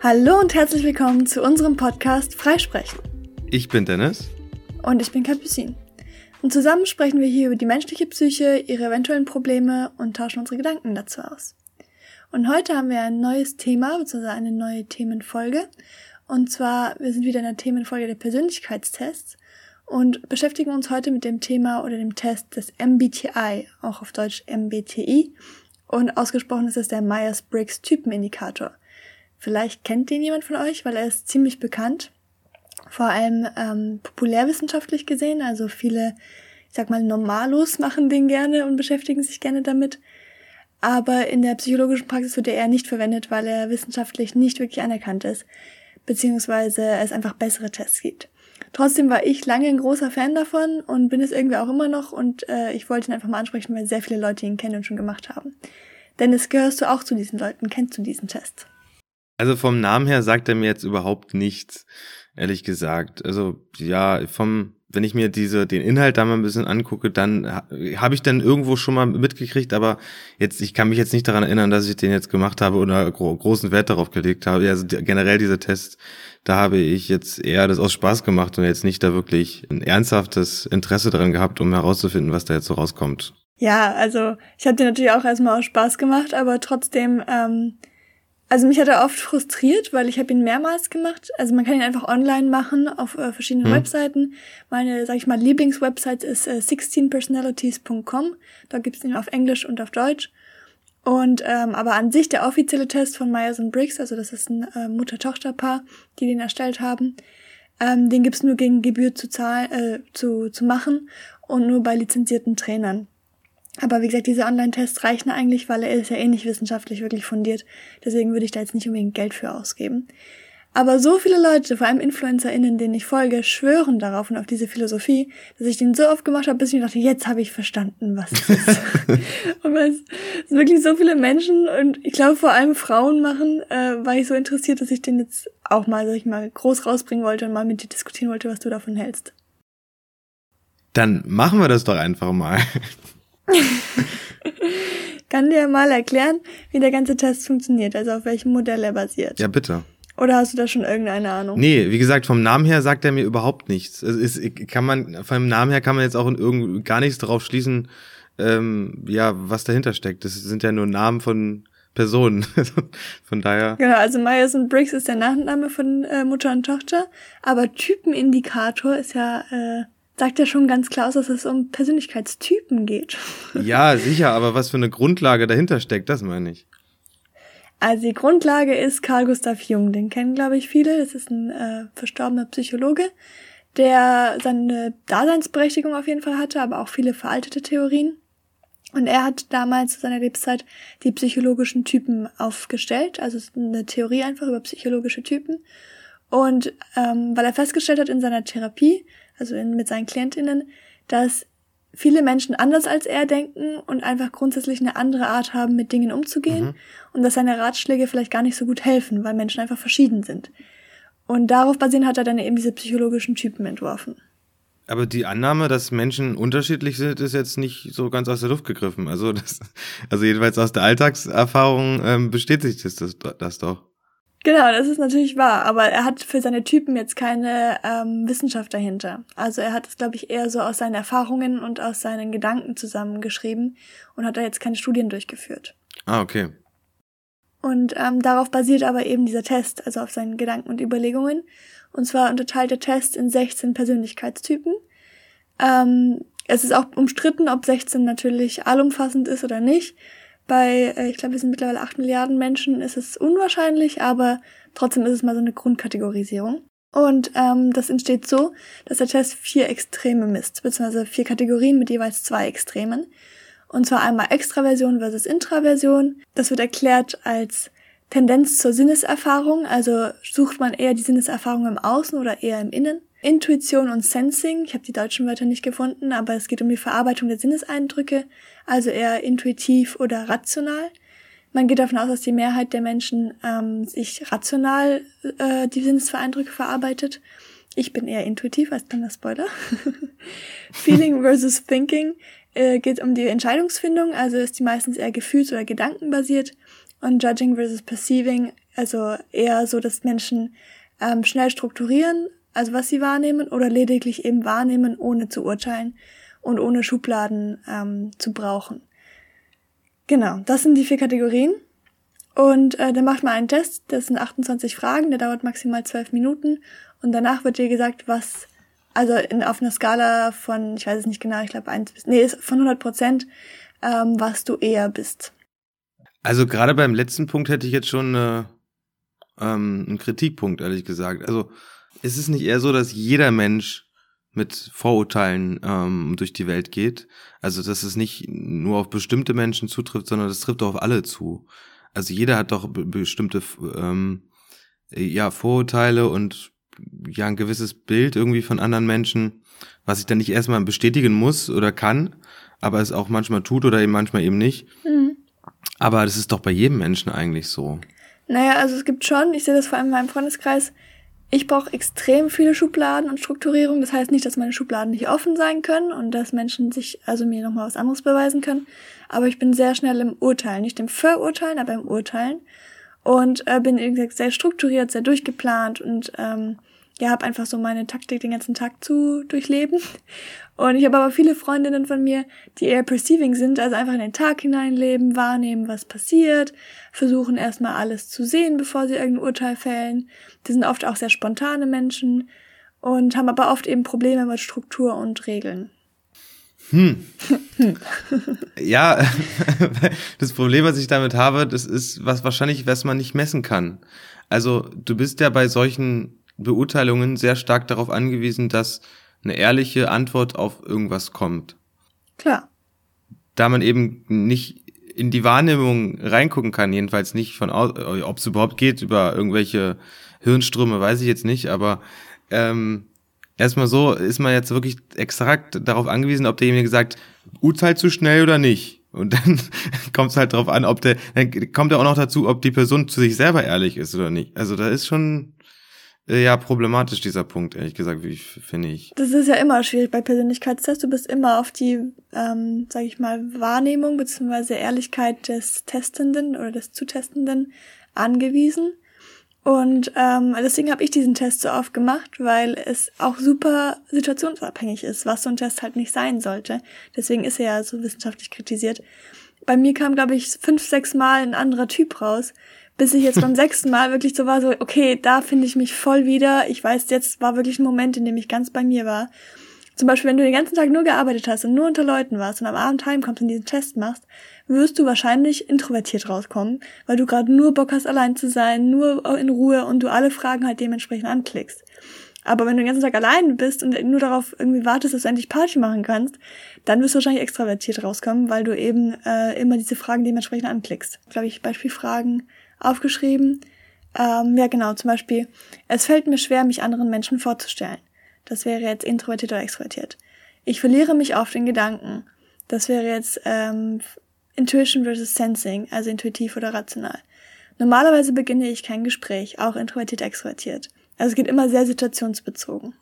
Hallo und herzlich willkommen zu unserem Podcast Freisprechen. Ich bin Dennis. Und ich bin Capucine. Und zusammen sprechen wir hier über die menschliche Psyche, ihre eventuellen Probleme und tauschen unsere Gedanken dazu aus. Und heute haben wir ein neues Thema, beziehungsweise eine neue Themenfolge. Und zwar, wir sind wieder in der Themenfolge der Persönlichkeitstests und beschäftigen uns heute mit dem Thema oder dem Test des MBTI, auch auf Deutsch MBTI. Und ausgesprochen ist es der Myers-Briggs Typenindikator. Vielleicht kennt den jemand von euch, weil er ist ziemlich bekannt. Vor allem ähm, populärwissenschaftlich gesehen. Also viele, ich sag mal, Normalos machen den gerne und beschäftigen sich gerne damit. Aber in der psychologischen Praxis wird er eher nicht verwendet, weil er wissenschaftlich nicht wirklich anerkannt ist. Beziehungsweise es einfach bessere Tests gibt. Trotzdem war ich lange ein großer Fan davon und bin es irgendwie auch immer noch und äh, ich wollte ihn einfach mal ansprechen, weil sehr viele Leute ihn kennen und schon gemacht haben. Dennis, gehörst du auch zu diesen Leuten? Kennst du diesen Test? Also vom Namen her sagt er mir jetzt überhaupt nichts, ehrlich gesagt. Also ja, vom wenn ich mir diese den Inhalt da mal ein bisschen angucke, dann habe ich dann irgendwo schon mal mitgekriegt, aber jetzt ich kann mich jetzt nicht daran erinnern, dass ich den jetzt gemacht habe oder gro großen Wert darauf gelegt habe. Also generell diese Tests, da habe ich jetzt eher das aus Spaß gemacht und jetzt nicht da wirklich ein ernsthaftes Interesse daran gehabt, um herauszufinden, was da jetzt so rauskommt. Ja, also ich habe den natürlich auch erstmal aus Spaß gemacht, aber trotzdem ähm, also mich hat er oft frustriert, weil ich habe ihn mehrmals gemacht. Also man kann ihn einfach online machen auf äh, verschiedenen hm. Webseiten. Meine, sag ich mal, Lieblingswebsite ist äh, 16personalities.com. Da gibt's ihn auf Englisch und auf Deutsch. Und ähm, aber an sich der offizielle Test von Myers und Briggs, also das ist ein äh, Mutter-Tochter-Paar, die den erstellt haben, ähm, den gibt's nur gegen Gebühr zu zahlen, äh, zu, zu machen und nur bei lizenzierten Trainern. Aber wie gesagt, diese Online-Tests reichen eigentlich, weil er ist ja eh nicht wissenschaftlich wirklich fundiert. Deswegen würde ich da jetzt nicht unbedingt Geld für ausgeben. Aber so viele Leute, vor allem InfluencerInnen, denen ich folge, schwören darauf und auf diese Philosophie, dass ich den so oft gemacht habe, bis ich mir dachte, jetzt habe ich verstanden, was es ist. und weil es wirklich so viele Menschen und ich glaube vor allem Frauen machen, äh, war ich so interessiert, dass ich den jetzt auch mal, sag ich mal, groß rausbringen wollte und mal mit dir diskutieren wollte, was du davon hältst. Dann machen wir das doch einfach mal. Kann dir mal erklären, wie der ganze Test funktioniert, also auf welchem Modell er basiert? Ja, bitte. Oder hast du da schon irgendeine Ahnung? Nee, wie gesagt, vom Namen her sagt er mir überhaupt nichts. Es ist, kann man, vom Namen her kann man jetzt auch in irgend, gar nichts darauf schließen, ähm, ja, was dahinter steckt. Das sind ja nur Namen von Personen. von daher. Genau, also Myers und Briggs ist der Nachname von äh, Mutter und Tochter, aber Typenindikator ist ja äh, sagt ja schon ganz klar aus, dass es um Persönlichkeitstypen geht. Ja, sicher, aber was für eine Grundlage dahinter steckt, das meine ich. Also die Grundlage ist Carl Gustav Jung, den kennen glaube ich viele. Das ist ein äh, verstorbener Psychologe, der seine Daseinsberechtigung auf jeden Fall hatte, aber auch viele veraltete Theorien. Und er hat damals zu seiner Lebenszeit die psychologischen Typen aufgestellt, also eine Theorie einfach über psychologische Typen. Und ähm, weil er festgestellt hat in seiner Therapie, also in, mit seinen Klientinnen, dass viele Menschen anders als er denken und einfach grundsätzlich eine andere Art haben, mit Dingen umzugehen mhm. und dass seine Ratschläge vielleicht gar nicht so gut helfen, weil Menschen einfach verschieden sind. Und darauf basierend hat er dann eben diese psychologischen Typen entworfen. Aber die Annahme, dass Menschen unterschiedlich sind, ist jetzt nicht so ganz aus der Luft gegriffen. Also, das, also jedenfalls aus der Alltagserfahrung ähm, bestätigt sich das, das doch. Genau, das ist natürlich wahr, aber er hat für seine Typen jetzt keine ähm, Wissenschaft dahinter. Also er hat es, glaube ich, eher so aus seinen Erfahrungen und aus seinen Gedanken zusammengeschrieben und hat da jetzt keine Studien durchgeführt. Ah, okay. Und ähm, darauf basiert aber eben dieser Test, also auf seinen Gedanken und Überlegungen. Und zwar unterteilt der Test in 16 Persönlichkeitstypen. Ähm, es ist auch umstritten, ob 16 natürlich allumfassend ist oder nicht. Bei, äh, ich glaube, wir sind mittlerweile 8 Milliarden Menschen, ist es unwahrscheinlich, aber trotzdem ist es mal so eine Grundkategorisierung. Und ähm, das entsteht so, dass der Test vier Extreme misst, beziehungsweise vier Kategorien mit jeweils zwei Extremen. Und zwar einmal Extraversion versus Intraversion. Das wird erklärt als Tendenz zur Sinneserfahrung, also sucht man eher die Sinneserfahrung im Außen oder eher im Innen. Intuition und Sensing, ich habe die deutschen Wörter nicht gefunden, aber es geht um die Verarbeitung der Sinneseindrücke, also eher intuitiv oder rational. Man geht davon aus, dass die Mehrheit der Menschen ähm, sich rational äh, die Sinneseindrücke verarbeitet. Ich bin eher intuitiv als kleiner Spoiler. Feeling versus Thinking äh, geht um die Entscheidungsfindung, also ist die meistens eher gefühls- oder gedankenbasiert. und Judging versus Perceiving, also eher so, dass Menschen ähm, schnell strukturieren, also was sie wahrnehmen, oder lediglich eben wahrnehmen, ohne zu urteilen und ohne Schubladen ähm, zu brauchen. Genau, das sind die vier Kategorien. Und äh, dann macht man einen Test, das sind 28 Fragen, der dauert maximal 12 Minuten. Und danach wird dir gesagt, was, also in, auf einer Skala von, ich weiß es nicht genau, ich glaube 1 bis, nee, von 100 Prozent, ähm, was du eher bist. Also gerade beim letzten Punkt hätte ich jetzt schon äh, ähm, einen Kritikpunkt, ehrlich gesagt. Also ist es nicht eher so, dass jeder Mensch mit Vorurteilen ähm, durch die Welt geht? Also dass es nicht nur auf bestimmte Menschen zutrifft, sondern das trifft auch auf alle zu. Also jeder hat doch bestimmte ähm, ja Vorurteile und ja ein gewisses Bild irgendwie von anderen Menschen, was ich dann nicht erstmal bestätigen muss oder kann, aber es auch manchmal tut oder eben manchmal eben nicht. Mhm. Aber das ist doch bei jedem Menschen eigentlich so. Naja, also es gibt schon, ich sehe das vor allem in meinem Freundeskreis, ich brauche extrem viele Schubladen und Strukturierung. Das heißt nicht, dass meine Schubladen nicht offen sein können und dass Menschen sich, also mir nochmal was anderes beweisen können. Aber ich bin sehr schnell im Urteilen. Nicht im Verurteilen, aber im Urteilen. Und äh, bin, wie gesagt, sehr strukturiert, sehr durchgeplant und ähm, ja, habe einfach so meine Taktik den ganzen Tag zu durchleben. Und ich habe aber viele Freundinnen von mir, die eher perceiving sind, also einfach in den Tag hineinleben, wahrnehmen, was passiert, versuchen erstmal alles zu sehen, bevor sie irgendein Urteil fällen. Die sind oft auch sehr spontane Menschen und haben aber oft eben Probleme mit Struktur und Regeln. Hm. ja, das Problem, was ich damit habe, das ist was wahrscheinlich, was man nicht messen kann. Also du bist ja bei solchen Beurteilungen sehr stark darauf angewiesen, dass eine ehrliche Antwort auf irgendwas kommt. Klar. Da man eben nicht in die Wahrnehmung reingucken kann, jedenfalls nicht von, ob es überhaupt geht, über irgendwelche Hirnströme, weiß ich jetzt nicht, aber ähm, erstmal so ist man jetzt wirklich extrakt darauf angewiesen, ob derjenige sagt, urteilt zu schnell oder nicht. Und dann kommt es halt darauf an, ob der, dann kommt ja auch noch dazu, ob die Person zu sich selber ehrlich ist oder nicht. Also da ist schon äh, ja problematisch, dieser Punkt, ehrlich gesagt, wie finde ich. Das ist ja immer schwierig bei Persönlichkeitstests. Du bist immer auf die, ähm, sag ich mal, Wahrnehmung bzw. Ehrlichkeit des Testenden oder des Zutestenden angewiesen. Und ähm, deswegen habe ich diesen Test so oft gemacht, weil es auch super situationsabhängig ist, was so ein Test halt nicht sein sollte. Deswegen ist er ja so wissenschaftlich kritisiert. Bei mir kam, glaube ich, fünf, sechs Mal ein anderer Typ raus, bis ich jetzt beim sechsten Mal wirklich so war, so, okay, da finde ich mich voll wieder. Ich weiß, jetzt war wirklich ein Moment, in dem ich ganz bei mir war. Zum Beispiel, wenn du den ganzen Tag nur gearbeitet hast und nur unter Leuten warst und am Abend heimkommst und diesen Test machst, wirst du wahrscheinlich introvertiert rauskommen, weil du gerade nur Bock hast, allein zu sein, nur in Ruhe und du alle Fragen halt dementsprechend anklickst. Aber wenn du den ganzen Tag allein bist und nur darauf irgendwie wartest, dass du endlich Party machen kannst, dann wirst du wahrscheinlich extravertiert rauskommen, weil du eben äh, immer diese Fragen dementsprechend anklickst. Glaube ich, Beispielfragen aufgeschrieben. Ähm, ja, genau, zum Beispiel, es fällt mir schwer, mich anderen Menschen vorzustellen. Das wäre jetzt introvertiert oder extrovertiert. Ich verliere mich oft in Gedanken. Das wäre jetzt ähm, Intuition versus Sensing, also intuitiv oder rational. Normalerweise beginne ich kein Gespräch, auch introvertiert, extrovertiert. Also es geht immer sehr situationsbezogen.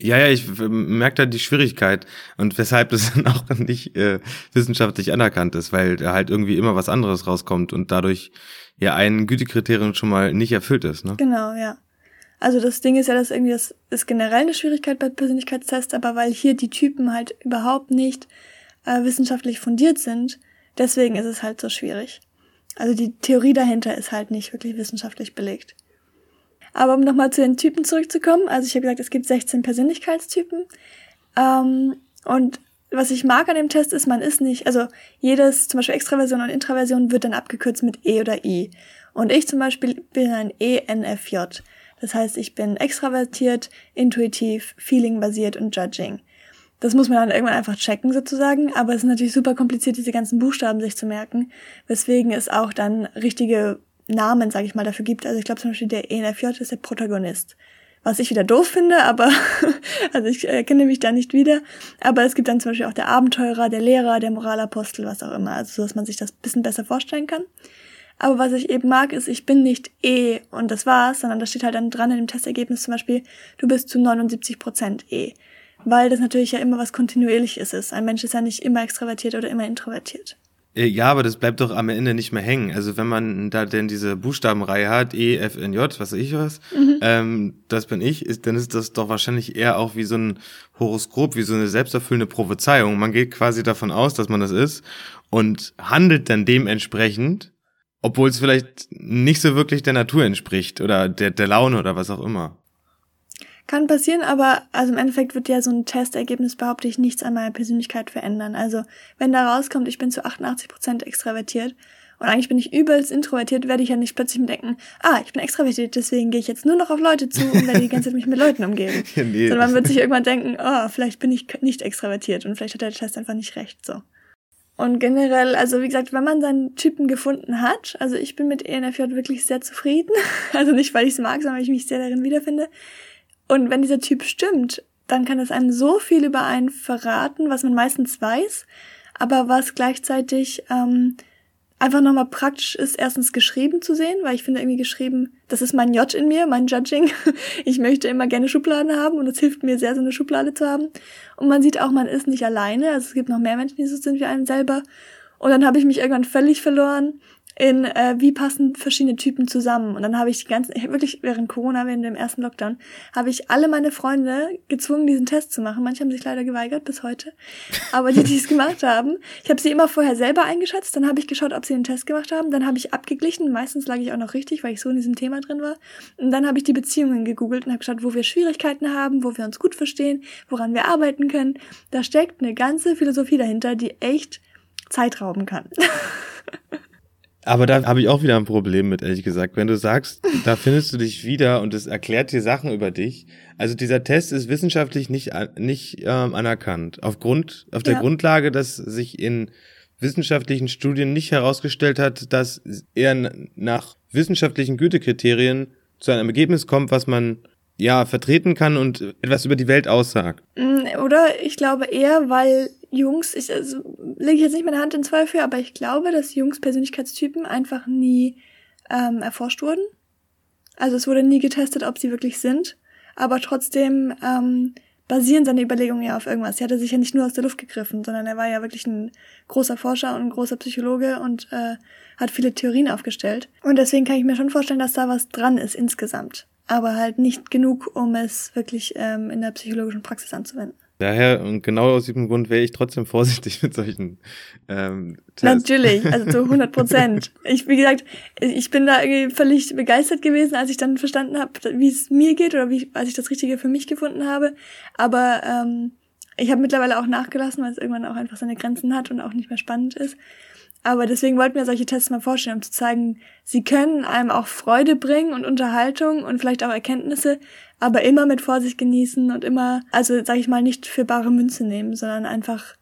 Ja, ja, ich merke da die Schwierigkeit und weshalb das dann auch nicht äh, wissenschaftlich anerkannt ist, weil da halt irgendwie immer was anderes rauskommt und dadurch ja ein Gütekriterium schon mal nicht erfüllt ist. Ne? Genau, ja. Also das Ding ist ja, dass irgendwie das ist generell eine Schwierigkeit bei Persönlichkeitstests, aber weil hier die Typen halt überhaupt nicht äh, wissenschaftlich fundiert sind, deswegen ist es halt so schwierig. Also die Theorie dahinter ist halt nicht wirklich wissenschaftlich belegt. Aber um nochmal zu den Typen zurückzukommen, also ich habe gesagt, es gibt 16 Persönlichkeitstypen. Ähm, und was ich mag an dem Test ist, man ist nicht, also jedes, zum Beispiel Extraversion und Intraversion wird dann abgekürzt mit E oder I. Und ich zum Beispiel bin ein ENFJ. Das heißt, ich bin extravertiert, intuitiv, feeling-basiert und judging. Das muss man dann irgendwann einfach checken sozusagen, aber es ist natürlich super kompliziert, diese ganzen Buchstaben sich zu merken, weswegen es auch dann richtige Namen, sage ich mal, dafür gibt. Also ich glaube zum Beispiel der ENFJ ist der Protagonist. Was ich wieder doof finde, aber also ich erkenne mich da nicht wieder. Aber es gibt dann zum Beispiel auch der Abenteurer, der Lehrer, der Moralapostel, was auch immer. Also so, dass man sich das bisschen besser vorstellen kann. Aber was ich eben mag, ist, ich bin nicht E und das war's, sondern da steht halt dann dran in dem Testergebnis zum Beispiel, du bist zu 79 Prozent E. Weil das natürlich ja immer was Kontinuierliches ist. Ein Mensch ist ja nicht immer extravertiert oder immer introvertiert. Äh, ja, aber das bleibt doch am Ende nicht mehr hängen. Also wenn man da denn diese Buchstabenreihe hat, E, F, N, J, was weiß ich was, mhm. ähm, das bin ich, ist, dann ist das doch wahrscheinlich eher auch wie so ein Horoskop, wie so eine selbsterfüllende Prophezeiung. Man geht quasi davon aus, dass man das ist und handelt dann dementsprechend, obwohl es vielleicht nicht so wirklich der Natur entspricht oder der, der Laune oder was auch immer. Kann passieren, aber also im Endeffekt wird ja so ein Testergebnis, behaupte ich, nichts an meiner Persönlichkeit verändern. Also wenn da rauskommt, ich bin zu 88 Prozent extravertiert und eigentlich bin ich übelst introvertiert, werde ich ja nicht plötzlich denken, ah, ich bin extravertiert, deswegen gehe ich jetzt nur noch auf Leute zu und werde die ganze Zeit mich mit Leuten umgeben. ja, nee. Sondern man wird sich irgendwann denken, oh, vielleicht bin ich nicht extravertiert und vielleicht hat der Test einfach nicht recht, so. Und generell, also wie gesagt, wenn man seinen Typen gefunden hat, also ich bin mit ENFJ wirklich sehr zufrieden. Also nicht, weil ich es mag, sondern weil ich mich sehr darin wiederfinde. Und wenn dieser Typ stimmt, dann kann es einem so viel über einen verraten, was man meistens weiß, aber was gleichzeitig ähm, einfach nochmal praktisch ist, erstens geschrieben zu sehen, weil ich finde irgendwie geschrieben, das ist mein J in mir, mein Judging. Ich möchte immer gerne Schubladen haben und es hilft mir sehr, so eine Schublade zu haben. Und man sieht auch, man ist nicht alleine, also es gibt noch mehr Menschen, die so sind wie einem selber. Und dann habe ich mich irgendwann völlig verloren in äh, wie passen verschiedene Typen zusammen. Und dann habe ich die ganzen, ich wirklich während Corona, während dem ersten Lockdown, habe ich alle meine Freunde gezwungen, diesen Test zu machen. Manche haben sich leider geweigert bis heute. Aber die, die es gemacht haben, ich habe sie immer vorher selber eingeschätzt, dann habe ich geschaut, ob sie den Test gemacht haben, dann habe ich abgeglichen, meistens lag ich auch noch richtig, weil ich so in diesem Thema drin war. Und dann habe ich die Beziehungen gegoogelt und habe geschaut, wo wir Schwierigkeiten haben, wo wir uns gut verstehen, woran wir arbeiten können. Da steckt eine ganze Philosophie dahinter, die echt Zeit rauben kann. Aber da habe ich auch wieder ein Problem mit, ehrlich gesagt. Wenn du sagst, da findest du dich wieder und es erklärt dir Sachen über dich. Also dieser Test ist wissenschaftlich nicht, nicht ähm, anerkannt. Aufgrund, auf der ja. Grundlage, dass sich in wissenschaftlichen Studien nicht herausgestellt hat, dass er nach wissenschaftlichen Gütekriterien zu einem Ergebnis kommt, was man ja vertreten kann und etwas über die Welt aussagt. Mm, oder ich glaube eher, weil Jungs, ich also, lege jetzt nicht meine Hand in Zweifel, aber ich glaube, dass Jungs Persönlichkeitstypen einfach nie ähm, erforscht wurden. Also es wurde nie getestet, ob sie wirklich sind. Aber trotzdem ähm, basieren seine Überlegungen ja auf irgendwas. Er hatte sich ja nicht nur aus der Luft gegriffen, sondern er war ja wirklich ein großer Forscher und ein großer Psychologe und äh, hat viele Theorien aufgestellt. Und deswegen kann ich mir schon vorstellen, dass da was dran ist insgesamt. Aber halt nicht genug, um es wirklich ähm, in der psychologischen Praxis anzuwenden. Daher und genau aus diesem Grund wäre ich trotzdem vorsichtig mit solchen ähm, Tests. Natürlich, also zu 100 Prozent. ich, wie gesagt, ich bin da irgendwie völlig begeistert gewesen, als ich dann verstanden habe, wie es mir geht oder wie, als ich das Richtige für mich gefunden habe. Aber ähm, ich habe mittlerweile auch nachgelassen, weil es irgendwann auch einfach seine Grenzen hat und auch nicht mehr spannend ist. Aber deswegen wollten wir solche Tests mal vorstellen, um zu zeigen, sie können einem auch Freude bringen und Unterhaltung und vielleicht auch Erkenntnisse, aber immer mit Vorsicht genießen und immer, also sag ich mal, nicht für bare Münze nehmen, sondern einfach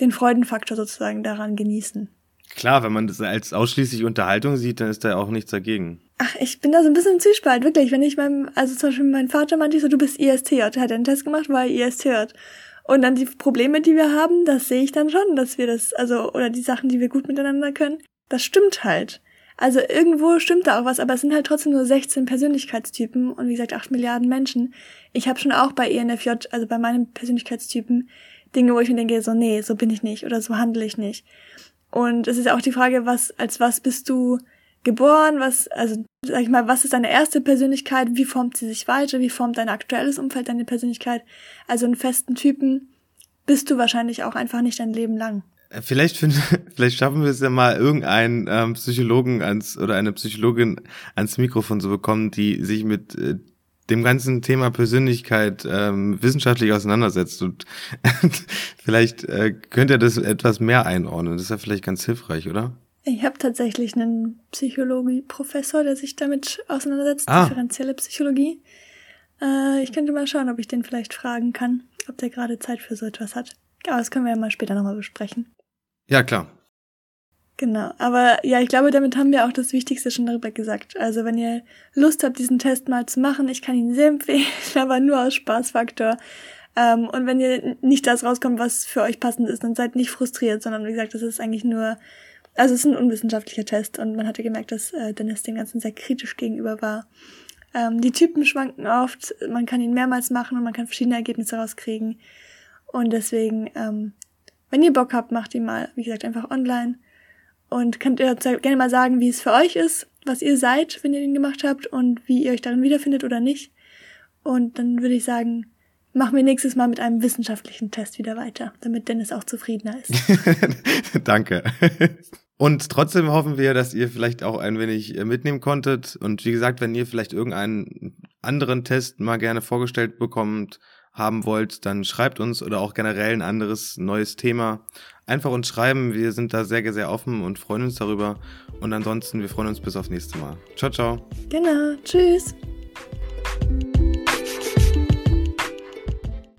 den Freudenfaktor sozusagen daran genießen. Klar, wenn man das als ausschließlich Unterhaltung sieht, dann ist da auch nichts dagegen. Ach, ich bin da so ein bisschen im Zwiespalt, wirklich. Wenn ich meinem, also zum Beispiel mein Vater meinte so, du bist IST, hat er einen Test gemacht, weil er IST hört. Und dann die Probleme, die wir haben, das sehe ich dann schon, dass wir das, also, oder die Sachen, die wir gut miteinander können, das stimmt halt. Also irgendwo stimmt da auch was, aber es sind halt trotzdem nur 16 Persönlichkeitstypen und wie gesagt 8 Milliarden Menschen. Ich habe schon auch bei ENFJ, also bei meinem Persönlichkeitstypen, Dinge, wo ich mir denke, so nee, so bin ich nicht oder so handle ich nicht. Und es ist auch die Frage, was, als was bist du geboren, was, also sag ich mal, was ist deine erste Persönlichkeit, wie formt sie sich weiter, wie formt dein aktuelles Umfeld deine Persönlichkeit. Also einen festen Typen bist du wahrscheinlich auch einfach nicht dein Leben lang. Äh, vielleicht, find, vielleicht schaffen wir es ja mal, irgendeinen ähm, Psychologen ans oder eine Psychologin ans Mikrofon zu bekommen, die sich mit äh, dem ganzen Thema Persönlichkeit ähm, wissenschaftlich auseinandersetzt. Und vielleicht äh, könnt ihr das etwas mehr einordnen. Das ist ja vielleicht ganz hilfreich, oder? Ich habe tatsächlich einen Psychologie-Professor, der sich damit auseinandersetzt, ah. differenzielle Psychologie. Äh, ich könnte mal schauen, ob ich den vielleicht fragen kann, ob der gerade Zeit für so etwas hat. Aber das können wir ja mal später nochmal besprechen. Ja, klar. Genau, aber ja, ich glaube, damit haben wir auch das Wichtigste schon darüber gesagt. Also wenn ihr Lust habt, diesen Test mal zu machen, ich kann ihn sehr empfehlen, aber nur aus Spaßfaktor. Ähm, und wenn ihr nicht das rauskommt, was für euch passend ist, dann seid nicht frustriert, sondern wie gesagt, das ist eigentlich nur also es ist ein unwissenschaftlicher Test und man hatte gemerkt, dass äh, Dennis dem Ganzen sehr kritisch gegenüber war. Ähm, die Typen schwanken oft, man kann ihn mehrmals machen und man kann verschiedene Ergebnisse rauskriegen. Und deswegen, ähm, wenn ihr Bock habt, macht ihn mal, wie gesagt, einfach online. Und könnt ihr gerne mal sagen, wie es für euch ist, was ihr seid, wenn ihr den gemacht habt und wie ihr euch darin wiederfindet oder nicht. Und dann würde ich sagen, machen wir nächstes Mal mit einem wissenschaftlichen Test wieder weiter, damit Dennis auch zufriedener ist. Danke. Und trotzdem hoffen wir, dass ihr vielleicht auch ein wenig äh, mitnehmen konntet. Und wie gesagt, wenn ihr vielleicht irgendeinen anderen Test mal gerne vorgestellt bekommt, haben wollt, dann schreibt uns oder auch generell ein anderes neues Thema. Einfach uns schreiben. Wir sind da sehr, sehr offen und freuen uns darüber. Und ansonsten, wir freuen uns bis aufs nächste Mal. Ciao, ciao. Genau. Tschüss.